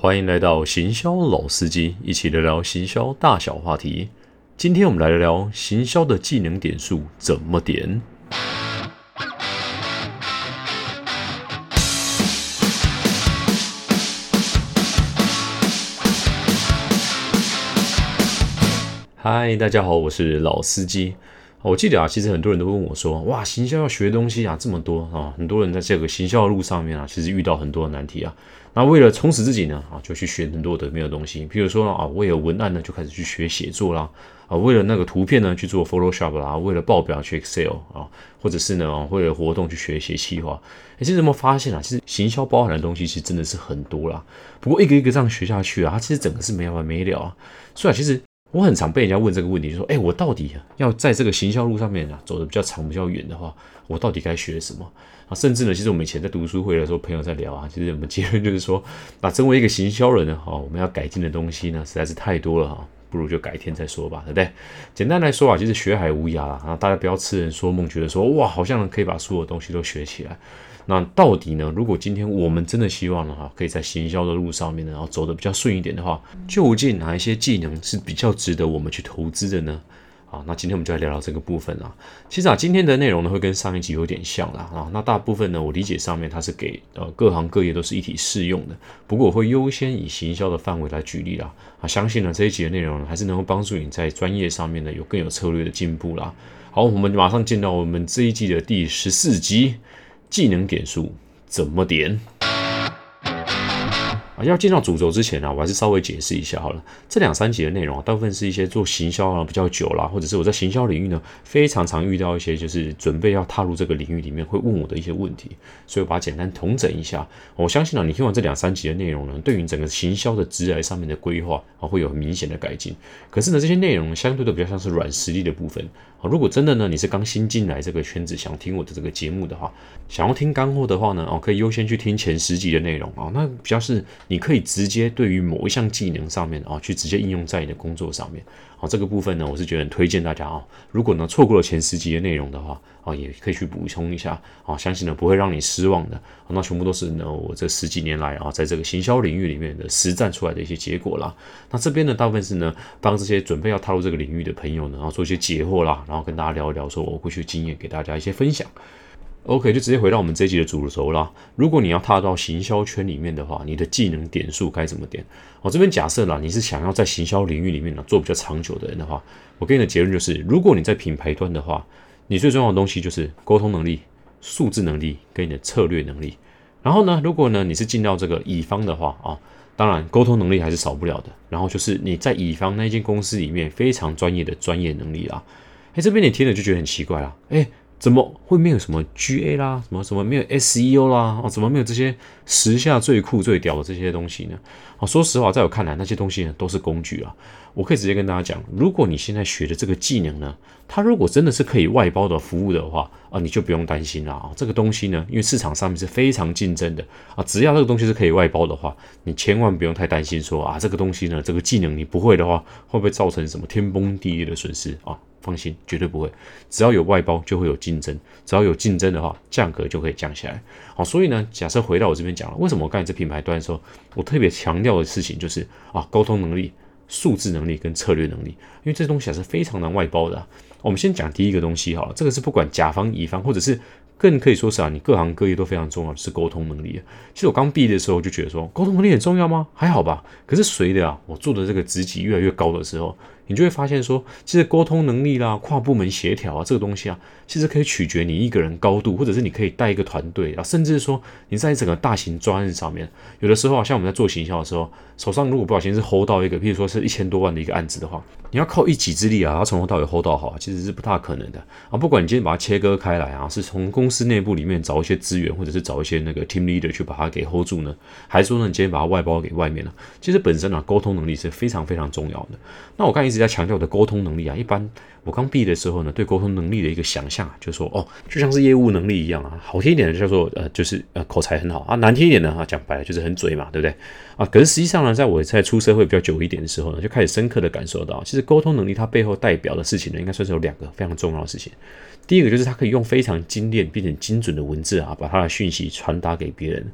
欢迎来到行销老司机，一起聊聊行销大小话题。今天我们来聊聊行销的技能点数怎么点。嗨，大家好，我是老司机。我记得啊，其实很多人都问我说：“哇，行销要学的东西啊这么多啊！”很多人在这个行销的路上面啊，其实遇到很多的难题啊。那为了充实自己呢，啊，就去学很多的没有东西。比如说啊，为了文案呢，就开始去学写作啦；啊，为了那个图片呢，去做 Photoshop 啦；为了报表去 Excel 啊，或者是呢，为了活动去学写企划。哎，其实有没有发现啊？其实行销包含的东西其实真的是很多啦。不过一个一个这样学下去啊，它其实整个是没完没了啊。所以啊，其实。我很常被人家问这个问题，就说：“哎，我到底要在这个行销路上面啊走的比较长、比较远的话，我到底该学什么啊？”甚至呢，其实我们以前在读书会的时候，朋友在聊啊，其实我们结论就是说，那身为一个行销人呢，哈，我们要改进的东西呢，实在是太多了哈，不如就改天再说吧，对不对？简单来说啊，就是学海无涯了啊，大家不要痴人说梦，觉得说哇，好像可以把所有东西都学起来。那到底呢？如果今天我们真的希望呢，哈，可以在行销的路上面呢，然后走的比较顺一点的话，究竟哪一些技能是比较值得我们去投资的呢？啊，那今天我们就来聊聊这个部分啊。其实啊，今天的内容呢会跟上一集有点像啦啊。那大部分呢，我理解上面它是给呃各行各业都是一体适用的。不过我会优先以行销的范围来举例啦。啊，相信呢这一集的内容还是能够帮助你在专业上面呢有更有策略的进步啦。好，我们马上进到我们这一季的第十四集。技能点数怎么点？啊，要进到主轴之前呢，我还是稍微解释一下好了。这两三集的内容啊，大部分是一些做行销啊比较久啦，或者是我在行销领域呢非常常遇到一些就是准备要踏入这个领域里面会问我的一些问题，所以我把它简单统整一下。我相信啊，你听完这两三集的内容呢，对于整个行销的职来上面的规划啊，会有很明显的改进。可是呢，这些内容相对的比较像是软实力的部分啊。如果真的呢，你是刚新进来这个圈子，想听我的这个节目的话，想要听干货的话呢，哦，可以优先去听前十集的内容啊。那比较是。你可以直接对于某一项技能上面啊，去直接应用在你的工作上面。好，这个部分呢，我是觉得很推荐大家啊。如果呢错过了前十集的内容的话，啊，也可以去补充一下啊，相信呢不会让你失望的。那全部都是呢我这十几年来啊，在这个行销领域里面的实战出来的一些结果啦。那这边呢，大部分是呢帮这些准备要踏入这个领域的朋友呢，然后做一些解惑啦，然后跟大家聊一聊，说我过去经验给大家一些分享。OK，就直接回到我们这一集的主轴啦。如果你要踏到行销圈里面的话，你的技能点数该怎么点？我这边假设啦，你是想要在行销领域里面呢做比较长久的人的话，我给你的结论就是，如果你在品牌端的话，你最重要的东西就是沟通能力、数字能力跟你的策略能力。然后呢，如果呢你是进到这个乙方的话啊，当然沟通能力还是少不了的。然后就是你在乙方那间公司里面非常专业的专业能力啦。哎，这边你听了就觉得很奇怪啦，哎。怎么会没有什么 GA 啦，什么什么没有 SEO 啦，哦，怎么没有这些时下最酷最屌的这些东西呢？啊，说实话，在我看来，那些东西呢都是工具啊。我可以直接跟大家讲，如果你现在学的这个技能呢，它如果真的是可以外包的服务的话啊，你就不用担心了啊。这个东西呢，因为市场上面是非常竞争的啊，只要这个东西是可以外包的话，你千万不用太担心说啊，这个东西呢，这个技能你不会的话，会不会造成什么天崩地裂的损失啊？放心，绝对不会。只要有外包，就会有竞争。只要有竞争的话，价格就可以降下来。好，所以呢，假设回到我这边讲了，为什么我刚才在品牌端的时候，我特别强调的事情就是啊，沟通能力、数字能力跟策略能力，因为这东西还是非常难外包的。我们先讲第一个东西好了，这个是不管甲方乙方，或者是。更可以说是啊，你各行各业都非常重要的是沟通能力。其实我刚毕业的时候就觉得说，沟通能力很重要吗？还好吧。可是随着啊，我做的这个职级越来越高的时候，你就会发现说，其实沟通能力啦、跨部门协调啊，这个东西啊，其实可以取决你一个人高度，或者是你可以带一个团队啊，甚至说你在整个大型专案上面，有的时候啊，像我们在做行销的时候，手上如果不小心是 hold 到一个，譬如说是一千多万的一个案子的话，你要靠一己之力啊，要从头到尾 hold 到好，其实是不大可能的啊。不管你今天把它切割开来啊，是从公司内部里面找一些资源，或者是找一些那个 team leader 去把它给 hold 住呢，还是说呢，你今天把它外包给外面了？其实本身啊，沟通能力是非常非常重要的。那我刚才一直在强调的沟通能力啊，一般我刚毕业的时候呢，对沟通能力的一个想象，就是说哦，就像是业务能力一样啊，好听一点的叫做呃，就是呃口才很好啊，难听一点的啊，讲白了就是很嘴嘛，对不对啊？可是实际上呢，在我在出社会比较久一点的时候呢，就开始深刻的感受到，其实沟通能力它背后代表的事情呢，应该算是有两个非常重要的事情。第一个就是它可以用非常精炼并且精准的文字啊，把它的讯息传达给别人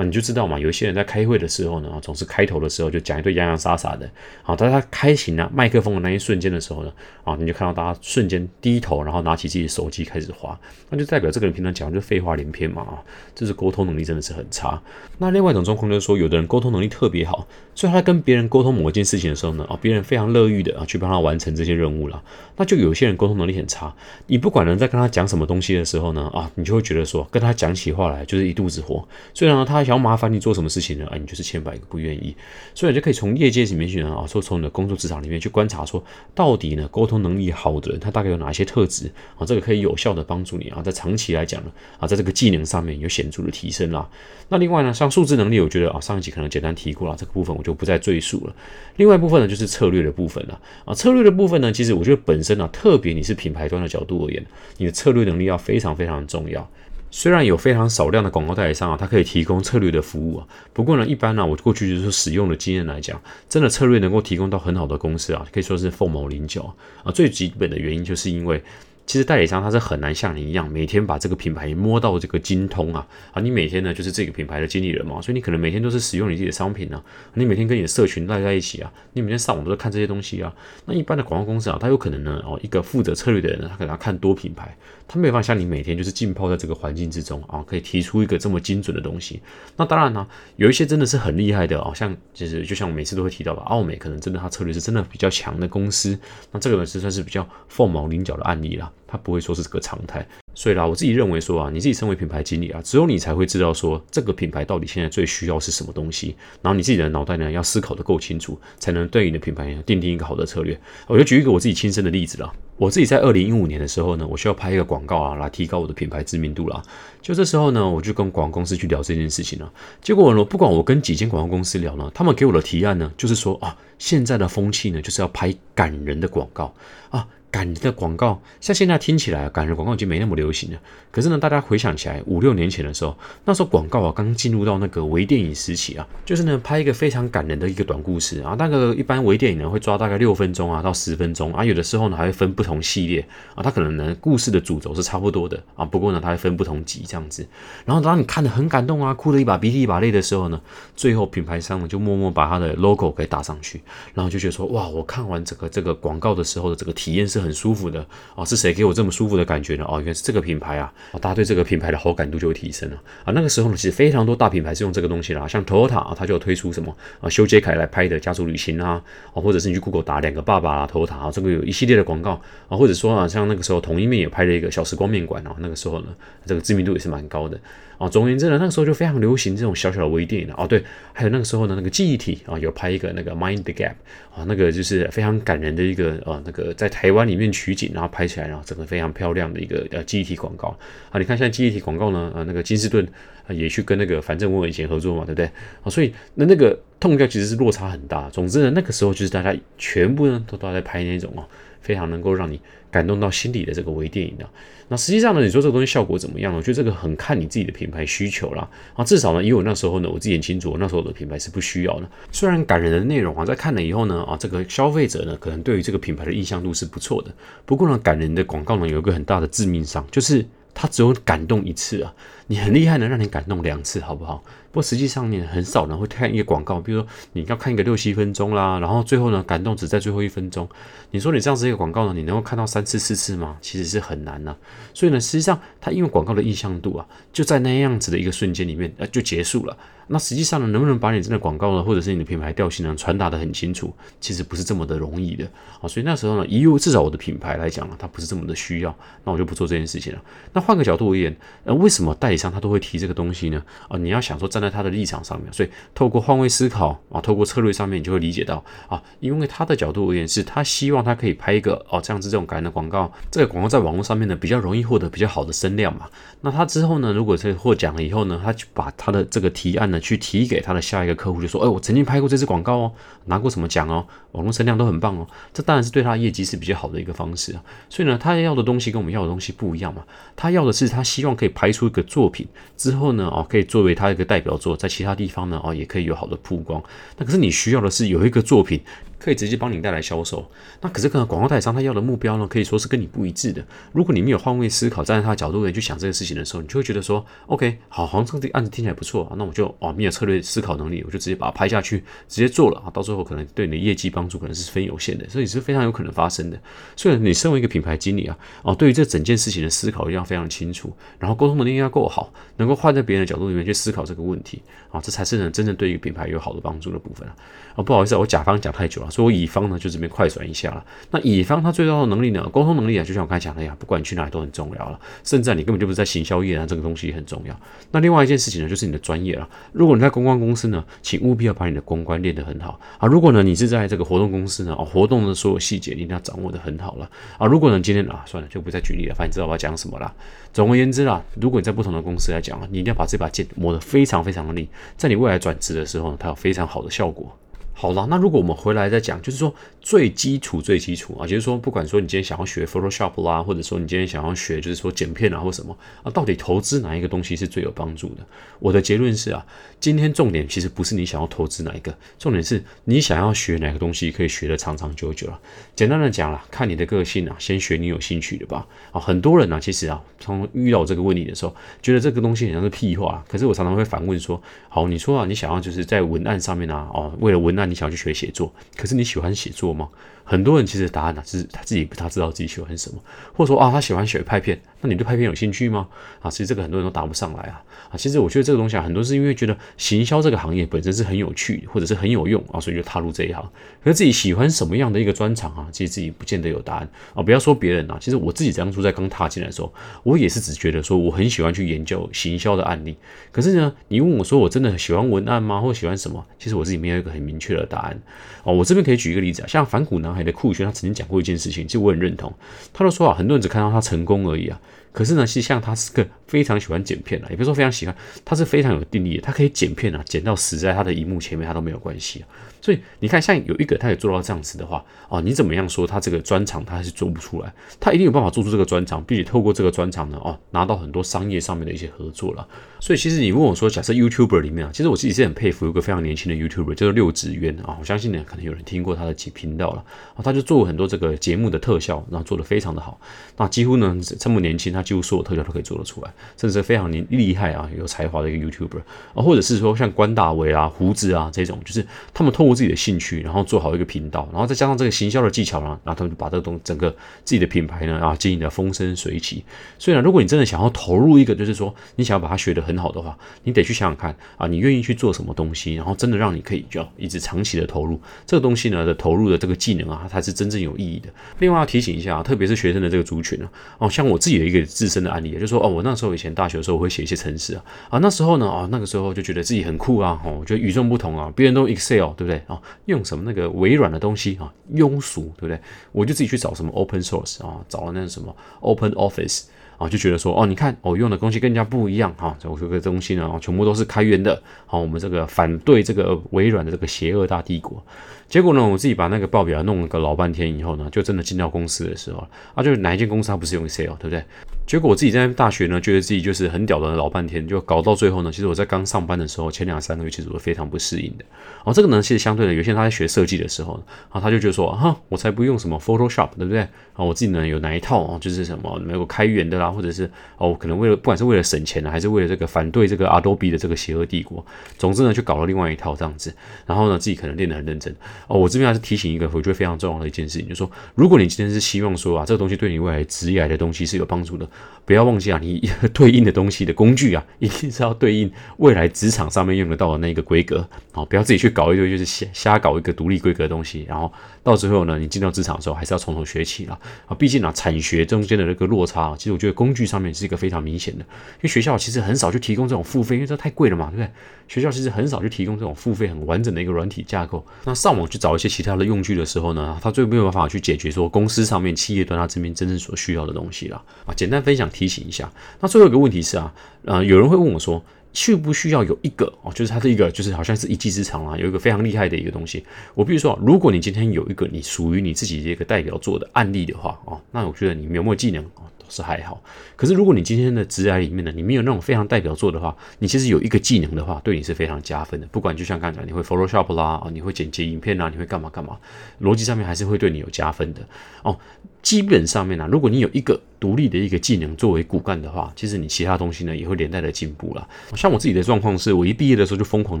啊。你就知道嘛，有些人在开会的时候呢，啊，总是开头的时候就讲一堆洋洋洒洒的，啊，当他开启了麦克风的那一瞬间的时候呢，啊，你就看到大家瞬间低头，然后拿起自己的手机开始滑，那就代表这个人平常讲就废话连篇嘛，啊，这是沟通能力真的是很差。那另外一种状况就是说，有的人沟通能力特别好，所以他跟别人沟通某一件事情的时候呢，啊，别人非常乐意的啊去帮他完成这些任务了。那就有些人沟通能力很差，你不管人在跟他讲什么东西的时候呢，啊，你就会觉得说跟他讲起话来就是一肚子火。虽然呢，他想要麻烦你做什么事情呢，啊，你就是千百个不愿意。所以你就可以从业界里面去呢，啊，说从你的工作职场里面去观察，说到底呢，沟通能力好的人他大概有哪些特质啊？这个可以有效的帮助你啊，在长期来讲呢，啊，在这个技能上面有显著的提升啦。那另外呢，像数字能力，我觉得啊，上一集可能简单提过了，这个部分我就不再赘述了。另外一部分呢，就是策略的部分了啊，策略的部分呢，其实我觉得本身呢，特别你是品牌端的角度而言，你的策略能力要非常非常重要。虽然有非常少量的广告代理商啊，他可以提供策略的服务啊，不过呢，一般呢，我过去就是使用的经验来讲，真的策略能够提供到很好的公司啊，可以说是凤毛麟角啊。最基本的原因就是因为。其实代理商他是很难像你一样每天把这个品牌摸到这个精通啊啊！你每天呢就是这个品牌的经理人嘛，所以你可能每天都是使用你自己的商品呢，你每天跟你的社群赖在一起啊，你每天上网都在看这些东西啊。那一般的广告公司啊，他有可能呢哦，一个负责策略的人呢，他可能要看多品牌，他没有办法像你每天就是浸泡在这个环境之中啊，可以提出一个这么精准的东西。那当然呢，有一些真的是很厉害的哦，像就是就像我每次都会提到的，奥美可能真的他策略是真的比较强的公司，那这个呢是算是比较凤毛麟角的案例了了。他不会说是这个常态，所以啦，我自己认为说啊，你自己身为品牌经理啊，只有你才会知道说这个品牌到底现在最需要是什么东西，然后你自己的脑袋呢要思考的够清楚，才能对你的品牌奠定一个好的策略。我就举一个我自己亲身的例子啦，我自己在二零一五年的时候呢，我需要拍一个广告啊，来提高我的品牌知名度啦。就这时候呢，我就跟广告公司去聊这件事情了。结果呢，不管我跟几间广告公司聊呢，他们给我的提案呢，就是说啊，现在的风气呢，就是要拍感人的广告啊。感人的广告，像现在听起来，感人广告已经没那么流行了。可是呢，大家回想起来，五六年前的时候，那时候广告啊刚进入到那个微电影时期啊，就是呢拍一个非常感人的一个短故事啊。那个一般微电影呢会抓大概六分钟啊到十分钟啊，有的时候呢还会分不同系列啊，它可能呢故事的主轴是差不多的啊，不过呢它会分不同集这样子。然后当你看得很感动啊，哭了一把鼻涕一把泪的时候呢，最后品牌商呢就默默把他的 logo 给打上去，然后就觉得说哇，我看完整个这个广告的时候的这个体验是很舒服的哦，是谁给我这么舒服的感觉呢？哦，原来是这个品牌啊，大家对这个品牌的好感度就会提升了啊！那个时候呢，其实非常多大品牌是用这个东西啦，像 Toyota 啊，它就有推出什么啊，修杰楷来拍的家族旅行啊，啊，或者是你去 Google 打两个爸爸啊，Toyota 啊，这个有一系列的广告啊，或者说啊，像那个时候同一面也拍了一个小时光面馆啊，那个时候呢，这个知名度也是蛮高的啊。总而言之呢，那个时候就非常流行这种小小的微电影哦，对，还有那个时候呢，那个记忆体啊，有拍一个那个 Mind Gap 啊，那个就是非常感人的一个呃，那个在台湾里面取景，然后拍起来，然后整个非常漂亮的一个呃记忆体广告啊。你看现在记忆体广告。呢，呃，那个金士顿，也去跟那个反正文以前合作嘛，对不对？啊，所以那那个痛调其实是落差很大。总之呢，那个时候就是大家全部呢都都在拍那种哦，非常能够让你感动到心里的这个微电影的。那实际上呢，你说这个东西效果怎么样呢？我觉得这个很看你自己的品牌需求啦。啊，至少呢，因为我那时候呢，我自己很清楚，那时候我的品牌是不需要的。虽然感人的内容啊，在看了以后呢，啊，这个消费者呢，可能对于这个品牌的印象度是不错的。不过呢，感人的广告呢，有一个很大的致命伤，就是。他只有感动一次啊，你很厉害，能让你感动两次，好不好？不过实际上呢，很少人会看一个广告，比如说你要看一个六七分钟啦，然后最后呢，感动只在最后一分钟。你说你这样子一个广告呢，你能够看到三次四次吗？其实是很难呐。所以呢，实际上它因为广告的意向度啊，就在那样子的一个瞬间里面，呃，就结束了。那实际上呢，能不能把你真的广告呢，或者是你的品牌调性呢，传达的很清楚，其实不是这么的容易的啊。所以那时候呢，以我至少我的品牌来讲啊，它不是这么的需要，那我就不做这件事情了。那换个角度而言，呃，为什么代理商他都会提这个东西呢？啊，你要想说在在他的立场上面，所以透过换位思考啊，透过策略上面，你就会理解到啊，因为他的角度而言，是他希望他可以拍一个哦这样子这种感人的广告，这个广告在网络上面呢比较容易获得比较好的声量嘛。那他之后呢，如果是获奖了以后呢，他就把他的这个提案呢去提。给他的下一个客户就说：“哎，我曾经拍过这支广告哦，拿过什么奖哦，网络声量都很棒哦。这当然是对他业绩是比较好的一个方式啊。所以呢，他要的东西跟我们要的东西不一样嘛。他要的是他希望可以拍出一个作品之后呢，哦，可以作为他一个代表作，在其他地方呢，哦，也可以有好的曝光。那可是你需要的是有一个作品。”可以直接帮你带来销售。那可是可能广告代理商他要的目标呢，可以说是跟你不一致的。如果你没有换位思考，站在他的角度里去想这个事情的时候，你就会觉得说，OK，好，好像这个案子听起来不错啊，那我就哦，没有策略思考能力，我就直接把它拍下去，直接做了啊，到最后可能对你的业绩帮助可能是非有限的，所以是非常有可能发生的。所以你身为一个品牌经理啊，哦，对于这整件事情的思考一定要非常清楚，然后沟通能力要够好，能够换在别人的角度里面去思考这个问题啊，这才是呢真正对一个品牌有好的帮助的部分啊。啊，不好意思，我甲方讲太久了，所以乙方呢就这边快转一下了。那乙方他最重要的能力呢，沟通能力啊，就像我刚才讲的呀，不管你去哪里都很重要了。甚至你根本就不是在行销业啊，这个东西也很重要。那另外一件事情呢，就是你的专业了。如果你在公关公司呢，请务必要把你的公关练得很好啊。如果呢你是在这个活动公司呢，哦，活动的所有细节你一定要掌握得很好了啊。如果呢今天啊，算了，就不再举例了，反正知道我要讲什么了。总而言之啦，如果你在不同的公司来讲啊，你一定要把这把剑磨得非常非常的利，在你未来转职的时候，它有非常好的效果。好了，那如果我们回来再讲，就是说最基础、最基础啊，就是说不管说你今天想要学 Photoshop 啦，或者说你今天想要学就是说剪片啊或什么啊，到底投资哪一个东西是最有帮助的？我的结论是啊，今天重点其实不是你想要投资哪一个，重点是你想要学哪个东西可以学得长长久久了。简单的讲了，看你的个性啊，先学你有兴趣的吧。啊，很多人呢，其实啊，从遇到这个问题的时候，觉得这个东西好像是屁话，可是我常常会反问说，好，你说啊，你想要就是在文案上面啊，哦，为了文案。你想要去学写作，可是你喜欢写作吗？很多人其实答案呢，是他自己不太知道自己喜欢什么，或者说啊，他喜欢学拍片，那你对拍片有兴趣吗？啊，其实这个很多人都答不上来啊啊，其实我觉得这个东西啊，很多是因为觉得行销这个行业本身是很有趣，或者是很有用啊，所以就踏入这一行。可是自己喜欢什么样的一个专长啊，其实自己不见得有答案啊。不要说别人啊，其实我自己当初在刚踏进来的时候，我也是只觉得说我很喜欢去研究行销的案例。可是呢，你问我说我真的喜欢文案吗，或喜欢什么？其实我自己没有一个很明确的的答案哦。我这边可以举一个例子啊，像反骨男孩的酷炫，他曾经讲过一件事情，其实我很认同。他都说啊，很多人只看到他成功而已啊。可是呢，其实像他是个非常喜欢剪片的，也不是说非常喜欢，他是非常有定力的。他可以剪片啊，剪到死在他的荧幕前面，他都没有关系啊。所以你看，像有一个他也做到这样子的话，哦，你怎么样说他这个专长他还是做不出来？他一定有办法做出这个专长，并且透过这个专长呢，哦，拿到很多商业上面的一些合作了。所以其实你问我说，假设 YouTuber 里面啊，其实我自己是很佩服一个非常年轻的 YouTuber，叫做六指渊啊。我相信呢，可能有人听过他的频道了啊。他就做很多这个节目的特效，然后做的非常的好。那几乎呢这么年轻，他几乎所有特效都可以做得出来，甚至是非常厉厉害啊，有才华的一个 YouTuber 啊，或者是说像关大伟啊、胡子啊这种，就是他们透过自己的兴趣。然后做好一个频道，然后再加上这个行销的技巧呢，然后他们就把这个东整个自己的品牌呢啊经营的风生水起。所以呢，如果你真的想要投入一个，就是说你想要把它学得很好的话，你得去想想看啊，你愿意去做什么东西，然后真的让你可以就一直长期的投入这个东西呢的投入的这个技能啊，才是真正有意义的。另外要提醒一下啊，特别是学生的这个族群呢，哦，像我自己的一个自身的案例，也就是说哦，我那时候以前大学的时候我会写一些程式啊，啊那时候呢啊那个时候就觉得自己很酷啊，哦，觉得与众不同啊，别人都 Excel 对不对啊，用什么？那个微软的东西啊，庸俗，对不对？我就自己去找什么 open source 啊，找了那个什么 open office 啊，就觉得说，哦，你看我用的东西跟人家不一样哈，我这个东西呢，全部都是开源的，好，我们这个反对这个微软的这个邪恶大帝国。结果呢，我自己把那个报表弄了个老半天以后呢，就真的进到公司的时候啊，就是哪一间公司它不是用 Excel，对不对？结果我自己在大学呢，觉得自己就是很屌的老半天，就搞到最后呢，其实我在刚上班的时候，前两三个月其实我非常不适应的。哦，这个呢，其实相对的，有些人他在学设计的时候，啊，他就觉得说，哈，我才不用什么 Photoshop，对不对？啊，我自己呢有哪一套啊，就是什么没有开源的啦，或者是哦，可能为了不管是为了省钱呢，还是为了这个反对这个 Adobe 的这个邪恶帝国，总之呢，就搞了另外一套这样子。然后呢，自己可能练得很认真。哦，我这边还是提醒一个，我觉得非常重要的一件事情，就是说，如果你今天是希望说啊，这个东西对你未来职业的东西是有帮助的。不要忘记啊，你对应的东西的工具啊，一定是要对应未来职场上面用得到的那个规格啊！不要自己去搞一堆，就是瞎瞎搞一个独立规格的东西，然后到最后呢，你进到职场的时候还是要从头学起了啊！毕竟啊，产学中间的那个落差，其实我觉得工具上面是一个非常明显的，因为学校其实很少去提供这种付费，因为这太贵了嘛，对不对？学校其实很少去提供这种付费很完整的一个软体架构。那上网去找一些其他的用具的时候呢，它最没有办法去解决说公司上面企业端它这边真正所需要的东西了啊！简单分分享。提醒一下，那最后一个问题是啊，呃，有人会问我说，需不需要有一个哦，就是它是一个，就是好像是一技之长啊，有一个非常厉害的一个东西。我比如说，如果你今天有一个你属于你自己的一个代表作的案例的话哦，那我觉得你有没有技能哦是还好。可是如果你今天的职涯里面呢，你没有那种非常代表作的话，你其实有一个技能的话，对你是非常加分的。不管就像刚才，你会 Photoshop 啦，啊，你会剪辑影片啊，你会干嘛干嘛，逻辑上面还是会对你有加分的哦。基本上面呢，如果你有一个独立的一个技能作为骨干的话，其实你其他东西呢也会连带的进步了。像我自己的状况是，我一毕业的时候就疯狂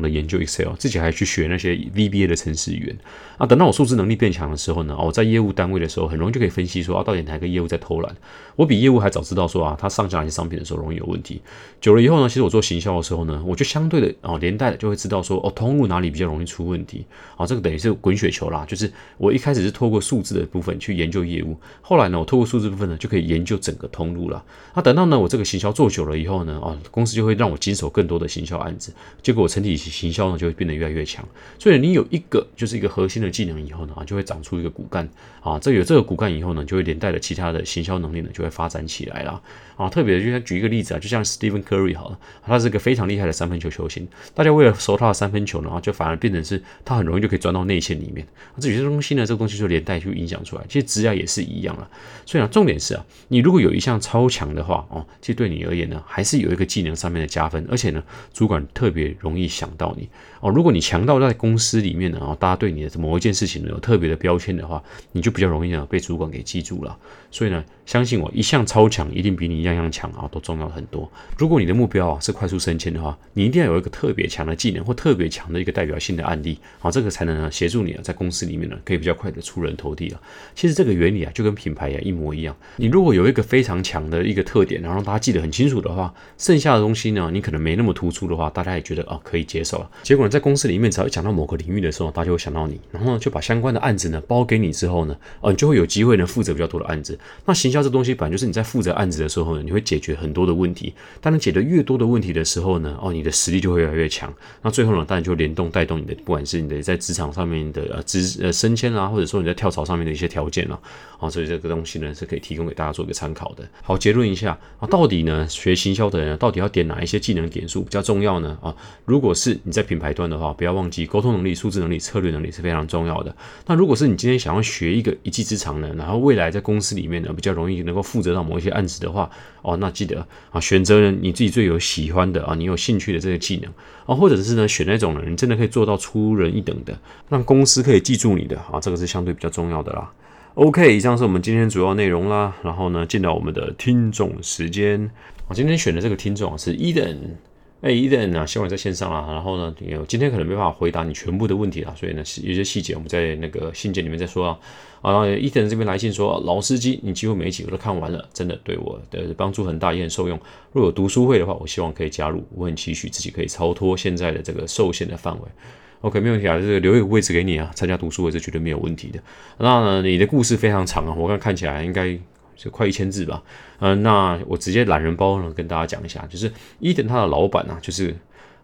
的研究 Excel，自己还去学那些 VBA 的程式语言。啊，等到我数字能力变强的时候呢，我在业务单位的时候，很容易就可以分析说啊，到底哪个业务在偷懒。我比业务还早知道说啊，他上架哪些商品的时候容易有问题。久了以后呢，其实我做行销的时候呢，我就相对的哦连带的就会知道说哦，通路哪里比较容易出问题。啊，这个等于是滚雪球啦，就是我一开始是透过数字的部分去研究业务。后来呢，我透过数字部分呢，就可以研究整个通路了。那等到呢，我这个行销做久了以后呢，啊，公司就会让我经手更多的行销案子，结果我整体行销呢就会变得越来越强。所以你有一个就是一个核心的技能以后呢，啊，就会长出一个骨干啊。这有这个骨干以后呢，就会连带的其他的行销能力呢就会发展起来了啊。特别就像举一个例子啊，就像 Stephen Curry 好了，他是个非常厉害的三分球球星，大家为了收他的三分球呢，啊，就反而变成是他很容易就可以钻到内线里面。这有些东西呢，这个东西就连带就影响出来。其实职业也是一一样了。所以呢，重点是啊，你如果有一项超强的话哦，其实对你而言呢，还是有一个技能上面的加分，而且呢，主管特别容易想到你哦。如果你强到在公司里面呢，哦，大家对你的某一件事情有特别的标签的话，你就比较容易呢被主管给记住了。所以呢，相信我，一项超强一定比你样样强啊都重要很多。如果你的目标啊是快速升迁的话，你一定要有一个特别强的技能或特别强的一个代表性的案例啊，这个才能呢协助你啊在公司里面呢可以比较快的出人头地啊。其实这个原理啊就跟品牌啊一模一样。你如果有一个非常强的一个特点，然后让大家记得很清楚的话，剩下的东西呢，你可能没那么突出的话，大家也觉得啊可以接受了。结果呢，在公司里面只要讲到某个领域的时候，大家会想到你，然后呢就把相关的案子呢包给你之后呢，呃，就会有机会呢负责比较多的案子。那行销这东西本来就是你在负责案子的时候呢，你会解决很多的问题。当你解决越多的问题的时候呢，哦，你的实力就会越来越强。那最后呢，当然就联动带动你的，不管是你的在职场上面的呃职呃升迁啊，或者说你在跳槽上面的一些条件了，啊，所以这个东西呢是可以提供给大家做一个参考的。好，结论一下啊，到底呢学行销的人到底要点哪一些技能点数比较重要呢？啊，如果是你在品牌端的话，不要忘记沟通能力、数字能力、策略能力是非常重要的。那如果是你今天想要学一个一技之长呢，然后未来在公司里面呢比较容易能够负责到某一些案子的话，哦，那记得啊，选择呢你自己最有喜欢的啊，你有兴趣的这些技能啊，或者是呢选那种呢你真的可以做到出人一等的，让公司可以记住你的啊，这个是相对比较重要的啦。OK，以上是我们今天主要内容啦。然后呢，进到我们的听众时间。我今天选的这个听众是 Eden，哎，Eden 啊，希望你在线上啊。然后呢，有今天可能没办法回答你全部的问题啊，所以呢，有些细节我们在那个信件里面再说啊。啊，然后 Eden 这边来信说，老司机，你几乎每一集我都看完了，真的对我的帮助很大，也很受用。如果有读书会的话，我希望可以加入。我很期许自己可以超脱现在的这个受限的范围。OK，没问题啊，这个留一个位置给你啊，参加读书会是绝对没有问题的。那呢，你的故事非常长啊，我刚看起来应该就快一千字吧。嗯，那我直接懒人包呢，跟大家讲一下，就是伊藤他的老板呢，就是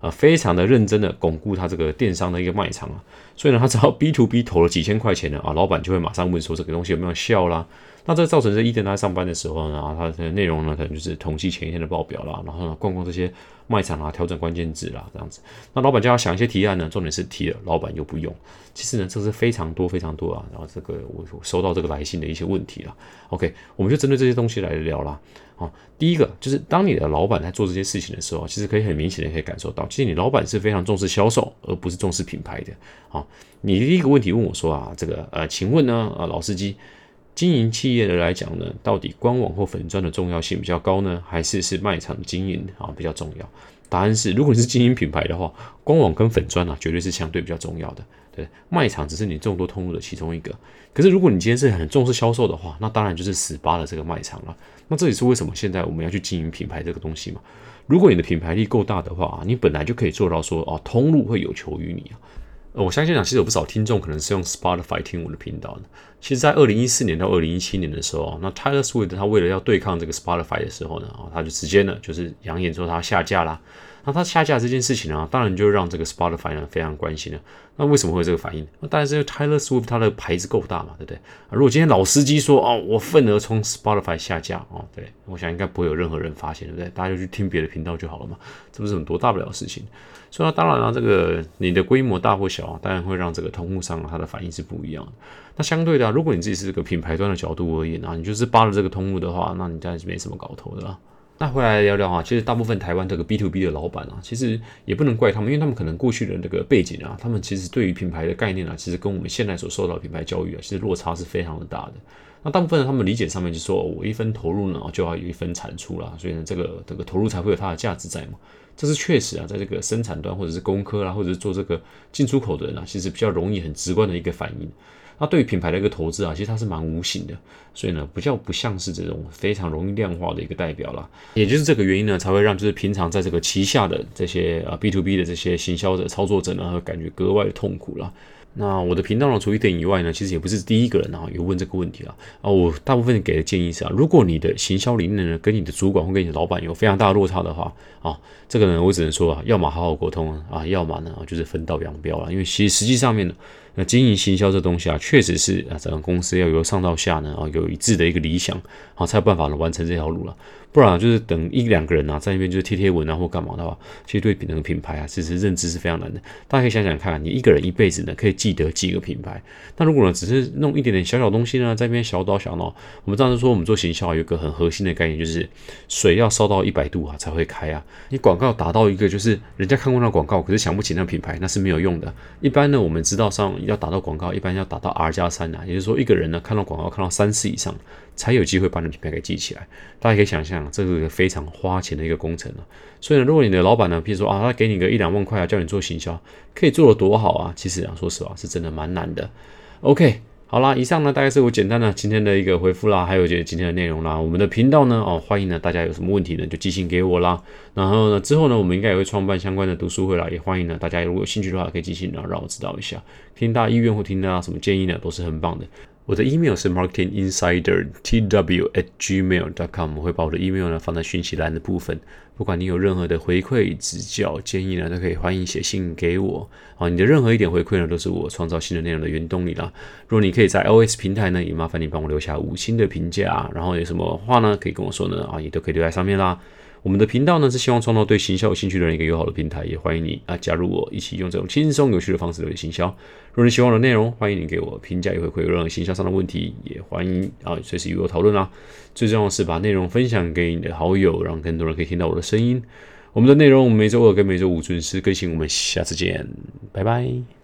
呃非常的认真的巩固他这个电商的一个卖场啊，所以呢，他只要 B to B 投了几千块钱呢啊，老板就会马上问说这个东西有没有效啦。那这造成这伊登他上班的时候呢，他的内容呢可能就是统计前一天的报表啦，然后呢逛逛这些。卖场啊，调整关键字啦，这样子。那老板叫他想一些提案呢，重点是提了，老板又不用。其实呢，这是非常多非常多啊。然后这个我收到这个来信的一些问题了。OK，我们就针对这些东西来聊啦。好，第一个就是当你的老板在做这些事情的时候，其实可以很明显的可以感受到，其实你老板是非常重视销售，而不是重视品牌的。啊，你第一个问题问我说啊，这个呃，请问呢，啊，老司机。经营企业的来讲呢，到底官网或粉砖的重要性比较高呢，还是是卖场经营啊比较重要？答案是，如果你是经营品牌的话，官网跟粉砖啊绝对是相对比较重要的。对，卖场只是你众多通路的其中一个。可是如果你今天是很重视销售的话，那当然就是死扒了这个卖场了。那这也是为什么现在我们要去经营品牌这个东西嘛？如果你的品牌力够大的话，你本来就可以做到说哦，通路会有求于你啊。我相信啊，其实有不少听众可能是用 Spotify 听我的频道的。其实，在二零一四年到二零一七年的时候那 Taylor Swift 他为了要对抗这个 Spotify 的时候呢，他就直接呢就是扬言说他下架啦。那他下架这件事情呢，当然就让这个 Spotify 非常关心了。那为什么会有这个反应？那当然是因为 Taylor Swift 他的牌子够大嘛，对不对？如果今天老司机说哦，我份额从 Spotify 下架哦，对我想应该不会有任何人发现，对不对？大家就去听别的频道就好了嘛，这不是很多大不了的事情。所以当然了，这个你的规模大或小，当然会让这个通路商它的反应是不一样的。那相对的，如果你自己是这个品牌端的角度而言啊，你就是扒了这个通路的话，那你当然是没什么搞头的啦。那回来聊聊啊，其实大部分台湾这个 B to B 的老板啊，其实也不能怪他们，因为他们可能过去的那个背景啊，他们其实对于品牌的概念啊，其实跟我们现在所受到的品牌教育啊，其实落差是非常的大的。那大部分人他们理解上面就说，我一分投入呢，就要有一分产出啦，所以呢，这个这个投入才会有它的价值在嘛。这是确实啊，在这个生产端或者是工科啦，或者是做这个进出口的人啊，其实比较容易很直观的一个反应。那对于品牌的一个投资啊，其实它是蛮无形的，所以呢，比较不像是这种非常容易量化的一个代表啦。也就是这个原因呢，才会让就是平常在这个旗下的这些啊 B to B 的这些行销者、操作者呢，感觉格外的痛苦了。那我的频道呢，除一点以外呢，其实也不是第一个人啊有问这个问题啊啊。我大部分给的建议是啊，如果你的行销理念呢，跟你的主管或跟你的老板有非常大的落差的话啊，这个呢，我只能说啊，要么好好沟通啊，要么呢就是分道扬镳了。因为其实实际上面呢。那经营行销这东西啊，确实是啊，整个公司要由上到下呢啊，有一致的一个理想啊，才有办法呢完成这条路了。不然就是等一两个人啊，在那边就是贴贴文啊或干嘛的话，其实对整个品牌啊，其实认知是非常难的。大家可以想想看，你一个人一辈子呢，可以记得几个品牌？那如果呢，只是弄一点点小小东西呢，在那边小刀小闹，我们当时说我们做行销有一个很核心的概念，就是水要烧到一百度啊才会开啊。你广告打到一个就是人家看过那广告，可是想不起那品牌，那是没有用的。一般呢，我们知道上要打到广告，一般要打到 R 加三啊，也就是说一个人呢看到广告看到三次以上。才有机会把你的品牌给记起来。大家可以想象，这是一个非常花钱的一个工程了。所以呢，如果你的老板呢，譬如说啊，他给你个一两万块啊，叫你做行销，可以做的多好啊！其实啊，说实话，是真的蛮难的。OK，好啦，以上呢大概是我简单的今天的一个回复啦，还有就是今天的内容啦。我们的频道呢，哦，欢迎呢大家有什么问题呢，就寄信给我啦。然后呢，之后呢，我们应该也会创办相关的读书会啦，也欢迎呢大家如果有兴趣的话，可以寄信呢让我知道一下。听大家意愿或听大家什么建议呢，都是很棒的。我的 email 是 marketinginsidertw@gmail.com，我会把我的 email 呢放在讯息栏的部分。不管你有任何的回馈、指教、建议呢，都可以欢迎写信给我。啊，你的任何一点回馈呢，都是我创造新的内容的原动力啦。如果你可以在 O S 平台呢，也麻烦你帮我留下五星的评价。然后有什么话呢，可以跟我说呢？啊，也都可以留在上面啦。我们的频道呢是希望创造对行销有兴趣的人一个友好的平台，也欢迎你啊加入我一起用这种轻松有趣的方式了解行销。如果你喜欢我的内容，欢迎你给我评价，也会回有任何行销上的问题，也欢迎啊随时与我讨论啦。最重要的是把内容分享给你的好友，让更多人可以听到我的声音。我们的内容每周二跟每周五准时更新，我们下次见，拜拜。